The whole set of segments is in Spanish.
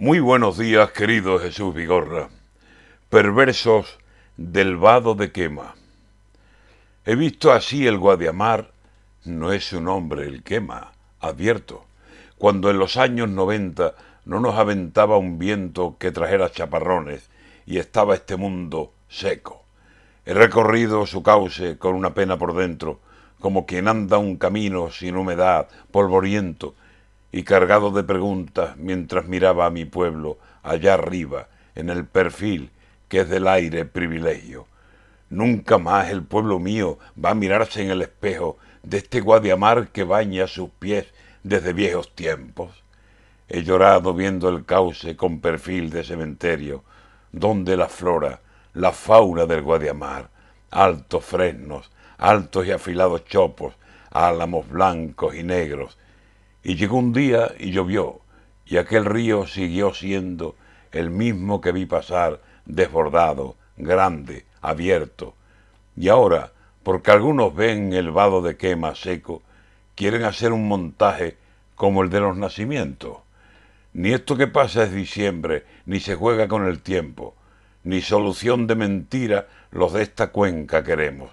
Muy buenos días, querido Jesús Vigorra. Perversos del vado de quema. He visto así el Guadiamar, no es su nombre el quema, advierto, cuando en los años noventa no nos aventaba un viento que trajera chaparrones y estaba este mundo seco. He recorrido su cauce con una pena por dentro, como quien anda un camino sin humedad, polvoriento, y cargado de preguntas mientras miraba a mi pueblo allá arriba, en el perfil que es del aire privilegio. Nunca más el pueblo mío va a mirarse en el espejo de este guadiamar que baña sus pies desde viejos tiempos. He llorado viendo el cauce con perfil de cementerio, donde la flora, la fauna del guadiamar, altos fresnos, altos y afilados chopos, álamos blancos y negros, y llegó un día y llovió, y aquel río siguió siendo el mismo que vi pasar, desbordado, grande, abierto. Y ahora, porque algunos ven el vado de quema seco, quieren hacer un montaje como el de los nacimientos. Ni esto que pasa es diciembre, ni se juega con el tiempo, ni solución de mentira los de esta cuenca queremos.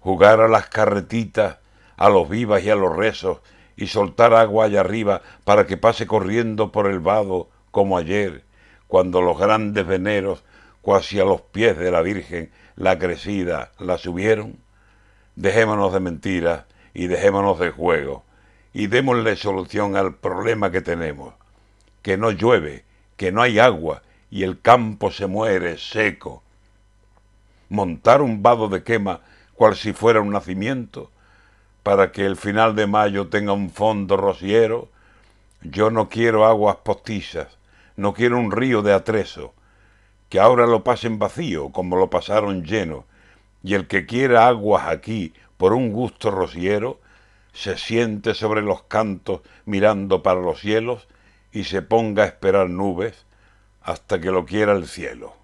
Jugar a las carretitas, a los vivas y a los rezos, y soltar agua allá arriba para que pase corriendo por el vado como ayer, cuando los grandes veneros, cuasi a los pies de la Virgen, la crecida, la subieron? Dejémonos de mentiras y dejémonos de juego y démosle solución al problema que tenemos, que no llueve, que no hay agua y el campo se muere seco. Montar un vado de quema cual si fuera un nacimiento, para que el final de mayo tenga un fondo rociero, yo no quiero aguas postizas, no quiero un río de atrezo, que ahora lo pasen vacío como lo pasaron lleno, y el que quiera aguas aquí por un gusto rociero, se siente sobre los cantos mirando para los cielos y se ponga a esperar nubes hasta que lo quiera el cielo.